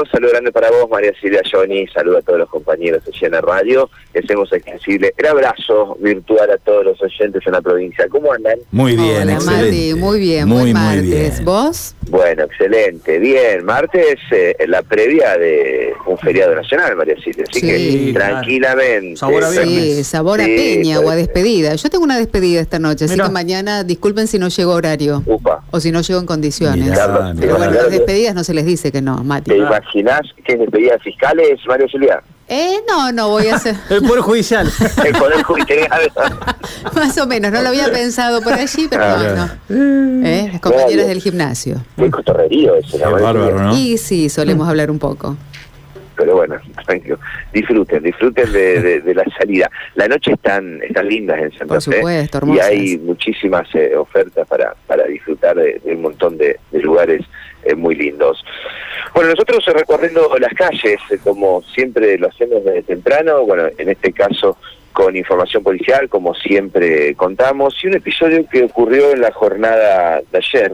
Un saludo grande para vos, María Silvia Johnny. Saludo a todos los compañeros de Llena Radio. Hacemos extensible el abrazo virtual a todos los oyentes en la provincia. ¿Cómo andan? Muy bien, Hola, excelente. Mati, muy bien, Muy, buen muy martes. bien. ¿Vos? Bueno, excelente. Bien, martes eh, la previa de un feriado nacional, María Silvia. Así Sí, que claro. tranquilamente. Sabor a. Sí, sabor a Sí, peña o a despedida. Yo tengo una despedida esta noche, así que mañana disculpen si no llego a horario Upa. o si no llego en condiciones. Mirá, Carlos, mirá. Pero bueno, las despedidas no se les dice que no, Mati. ¿Te imaginás que es despedida de fiscales, María Silvia? Eh, no, no voy a hacer. El Poder Judicial. El Poder Judicial. Más o menos, no lo había pensado por allí, pero Ah, bueno. Eh, Las compañeras del gimnasio. Qué cotorrerío ese, Qué ¿no? Bárbaro? ¿no? Y sí, solemos hablar un poco. Pero bueno, tranquilo. Disfruten, disfruten de, de- de la salida. La noche están, están lindas en Santa Por Fe. supuesto, Y hay muchísimas eh, ofertas para, para disfrutar de, de un montón de, de lugares eh, muy lindos. Bueno, nosotros eh, recorriendo las calles, eh, como siempre lo hacemos desde temprano, bueno, en este caso con información policial, como siempre contamos, y un episodio que ocurrió en la jornada de ayer,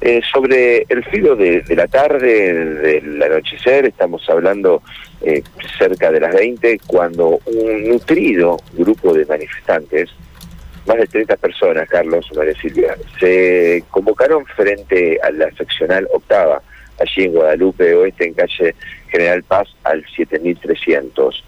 eh, sobre el filo de, la tarde, del anochecer, estamos hablando eh, cerca de las 20, cuando un nutrido grupo de manifestantes, más de 30 personas, Carlos, María Silvia, se convocaron frente a la seccional octava, allí en Guadalupe Oeste, en calle General Paz, al 7300.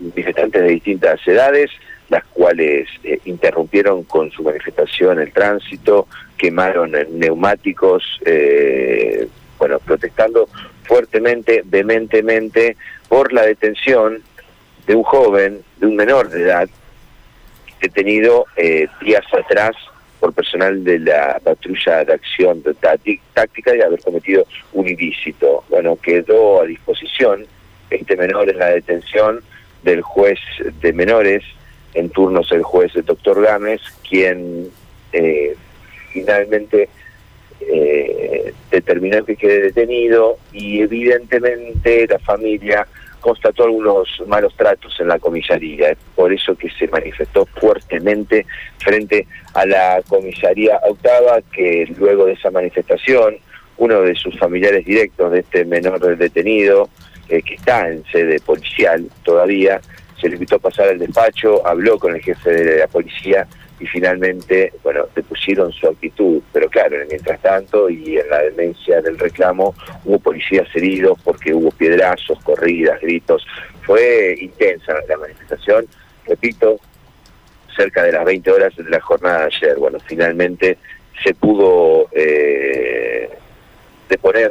Manifestantes de distintas edades, las cuales eh, interrumpieron con su manifestación el tránsito, quemaron neumáticos, eh, bueno, protestando fuertemente, vehementemente por la detención de un joven, de un menor de edad, detenido eh, días atrás por personal de la patrulla de acción táctica de haber cometido un ilícito. Bueno, quedó a disposición este menor en la detención del juez de menores, en turnos el juez el doctor Gámez, quien eh, finalmente eh, determinó que quede detenido y evidentemente la familia constató algunos malos tratos en la comisaría. Es por eso que se manifestó fuertemente frente a la comisaría octava, que luego de esa manifestación, uno de sus familiares directos de este menor detenido, eh, que está en sede policial todavía, se le invitó a pasar al despacho, habló con el jefe de la policía y finalmente, bueno, depusieron su actitud. Pero claro, mientras tanto y en la demencia del reclamo hubo policías heridos porque hubo piedrazos, corridas, gritos. Fue intensa la manifestación, repito, cerca de las 20 horas de la jornada de ayer. Bueno, finalmente se pudo eh, deponer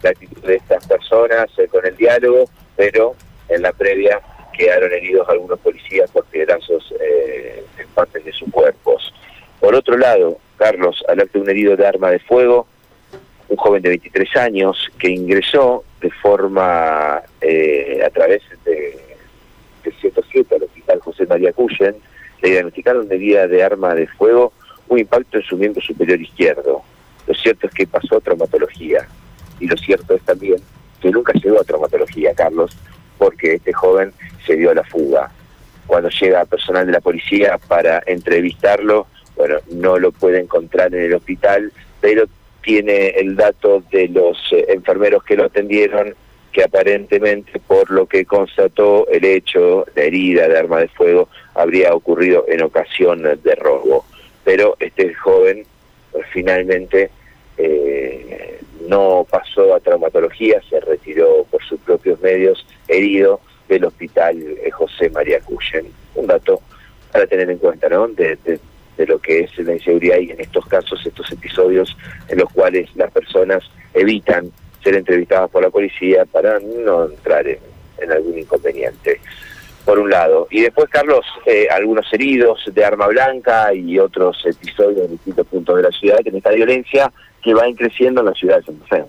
la actitud de estas personas eh, con el diálogo, pero en la previa quedaron heridos algunos policías por piedrazos eh, en partes de sus cuerpos. Por otro lado, Carlos, al acto un herido de arma de fuego, un joven de 23 años que ingresó de forma eh, a través de, de 107 al hospital José María Cuyen, le diagnosticaron de vida de arma de fuego un impacto en su miembro superior izquierdo. Lo cierto es que pasó a traumatología y lo cierto es también que nunca llegó a traumatología, Carlos, porque este joven se dio a la fuga. Cuando llega personal de la policía para entrevistarlo, bueno, no lo puede encontrar en el hospital, pero tiene el dato de los eh, enfermeros que lo atendieron, que aparentemente, por lo que constató el hecho, la herida de arma de fuego, habría ocurrido en ocasión de robo. Pero este joven eh, finalmente eh, no pasó a traumatología, se retiró por sus propios medios herido del hospital eh, José María Cuyen. Un dato para tener en cuenta, ¿no? De, lo que es la inseguridad y en estos casos, estos episodios en los cuales las personas evitan ser entrevistadas por la policía para no entrar en, en algún inconveniente. Por un lado. Y después, Carlos, eh, algunos heridos de arma blanca y otros episodios en distintos puntos de la ciudad, en esta violencia que va creciendo en la ciudad de Santa Fe.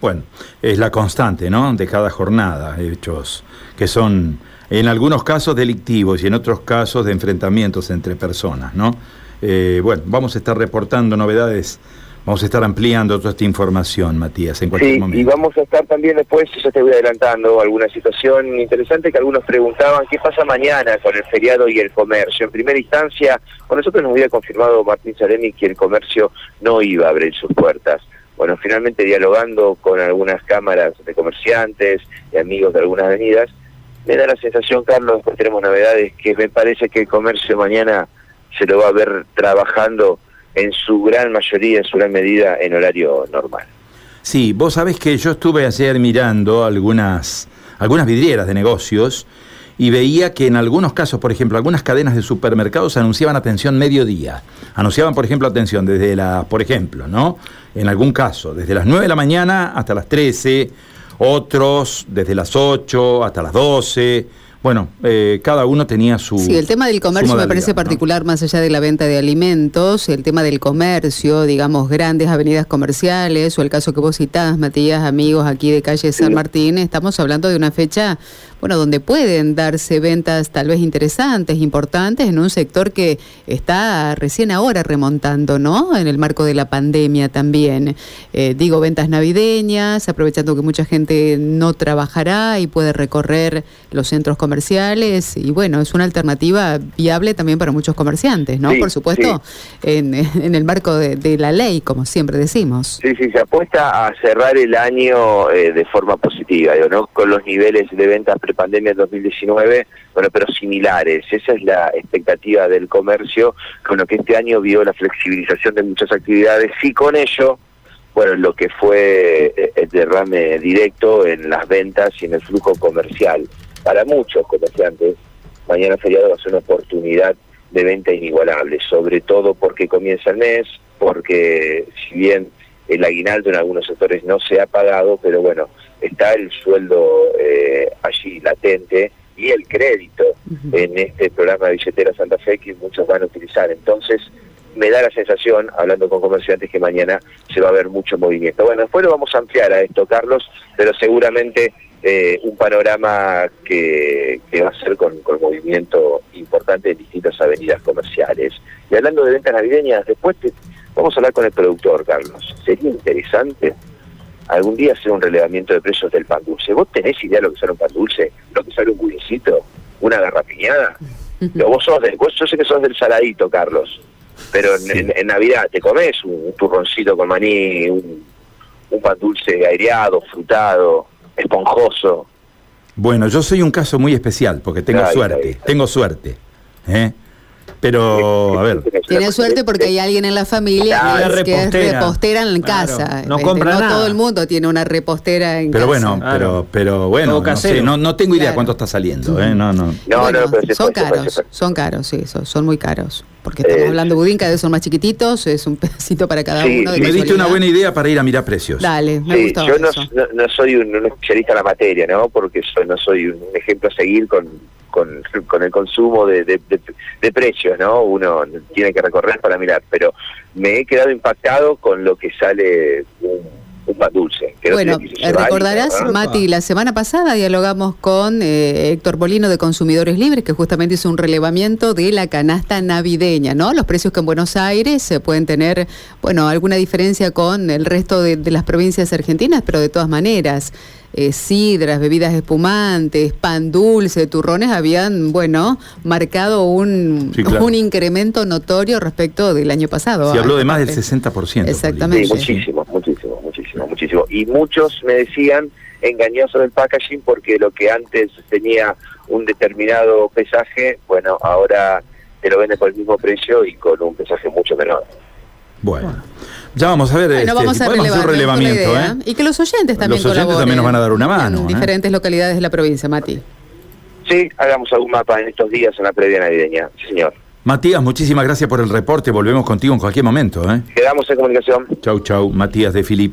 Bueno, es la constante, ¿no? De cada jornada, hechos que son en algunos casos delictivos y en otros casos de enfrentamientos entre personas, ¿no? Eh, bueno, vamos a estar reportando novedades, vamos a estar ampliando toda esta información, Matías, en cualquier Sí, momento. y vamos a estar también después, ya te voy adelantando, alguna situación interesante que algunos preguntaban, ¿qué pasa mañana con el feriado y el comercio? En primera instancia, con nosotros nos había confirmado Martín Salemi que el comercio no iba a abrir sus puertas. bueno, finalmente dialogando con algunas cámaras de comerciantes y amigos de algunas avenidas, me da la sensación, Carlos, después tenemos novedades, que me parece que el comercio mañana se lo va a ver trabajando en su gran mayoría, en su gran medida, en horario normal. Sí, vos sabés que yo estuve ayer mirando algunas, algunas vidrieras de negocios y veía que en algunos casos, por ejemplo, algunas cadenas de supermercados anunciaban atención mediodía. Anunciaban, por ejemplo, atención desde la, por ejemplo, ¿no? En algún caso, desde las 9 de la mañana hasta las 13, otros desde las 8 hasta las 12 bueno, eh, cada uno tenía su... Sí, el tema del comercio me parece particular más allá de la venta de alimentos, el tema del comercio, digamos, grandes avenidas comerciales, o el caso que vos citás, Matías, amigos aquí de calle San Martín, estamos hablando de una fecha, bueno, donde pueden darse ventas tal vez interesantes, importantes, en un sector que está recién ahora remontando, ¿no? En el marco de la pandemia también. Eh, digo, ventas navideñas, aprovechando que mucha gente no trabajará y puede recorrer los centros comerciales comerciales y bueno, es una alternativa viable también para muchos comerciantes, ¿no? Por supuesto, en, el marco de, la ley, como siempre decimos. Sí, sí, se apuesta a cerrar el año eh, de forma positiva, ¿no? Con los niveles de ventas prepandemia 2019, bueno, pero similares. Esa es la expectativa del comercio, con lo que este año vio la flexibilización de muchas actividades y con ello bueno, lo que fue eh, el derrame directo en las ventas y en el flujo comercial para muchos comerciantes, mañana feriado va a ser una oportunidad de venta inigualable, sobre todo porque comienza el mes, porque si bien el aguinaldo en algunos sectores no se ha pagado, pero bueno, está el sueldo eh, allí latente y el crédito en este programa de billetera Santa Fe que muchos van a utilizar. Entonces, me da la sensación, hablando con comerciantes, que mañana se va a ver mucho movimiento. Bueno, después lo vamos a ampliar a esto, Carlos, pero seguramente eh, un panorama que, va a ser con, movimiento importante en distintas avenidas comerciales. Y hablando de ventas navideñas, después vamos a hablar con el productor, Carlos. Sería interesante algún día hacer un relevamiento de precios del pan dulce. ¿Vos tenés idea de lo que sale un pan dulce? ¿Lo que sale un budincito? ¿Una garrapiñada? vos sos del, vos, yo sé que sos del saladito, Carlos, pero en, Navidad te comes un, turroncito con maní, un, un pan dulce aireado, frutado, esponjoso. Bueno, yo soy un caso muy especial porque tengo suerte, tengo suerte. ¿eh? Pero, a ver. Tiene suerte porque hay alguien en la familia que, es repostera en casa. No este, compra no todo el mundo tiene una repostera en pero casa. Bueno, pero, pero bueno, no, no, tengo idea cuánto está saliendo. ¿eh? No, no. son caros, son caros, sí, son, muy caros. Porque estamos eh, hablando de budín, cada vez son más chiquititos, es un pedacito para cada uno. me diste una buena idea para ir a mirar precios. Dale, me gustó Yo no, soy un, especialista en la materia, ¿no? Porque no soy un ejemplo a seguir con con, el consumo de, de, precios, ¿no? Uno tiene que recorrer para mirar, pero me he quedado impactado con lo que sale un, pan dulce. bueno, recordarás, Mati, la semana pasada dialogamos con eh, Héctor Bolino de Consumidores Libres, que justamente hizo un relevamiento de la canasta navideña, ¿no? Los precios que en Buenos Aires se pueden tener, bueno, alguna diferencia con el resto de las provincias argentinas, pero de todas maneras eh, sidras, bebidas espumantes, pan dulce, turrones, habían, bueno, marcado un, un incremento notorio respecto del año pasado. Se habló de más del 60%. Exactamente. Sí, muchísimo, muchísimo, muchísimo, muchísimo. Y muchos me decían engañoso del packaging porque lo que antes tenía un determinado pesaje, bueno, ahora te lo vende por el mismo precio y con un pesaje mucho menor. Bueno. Ya vamos a ver, este, vamos a hacer un relevamiento. ¿eh? Y que los oyentes también Los oyentes también nos van a dar una mano. En ¿eh? diferentes localidades de la provincia, Mati. Sí, hagamos algún mapa en estos días en la previa navideña, señor. Matías, muchísimas gracias por el reporte. Volvemos contigo en cualquier momento. ¿eh? Quedamos en comunicación. Chau, chau. Matías de Filipi.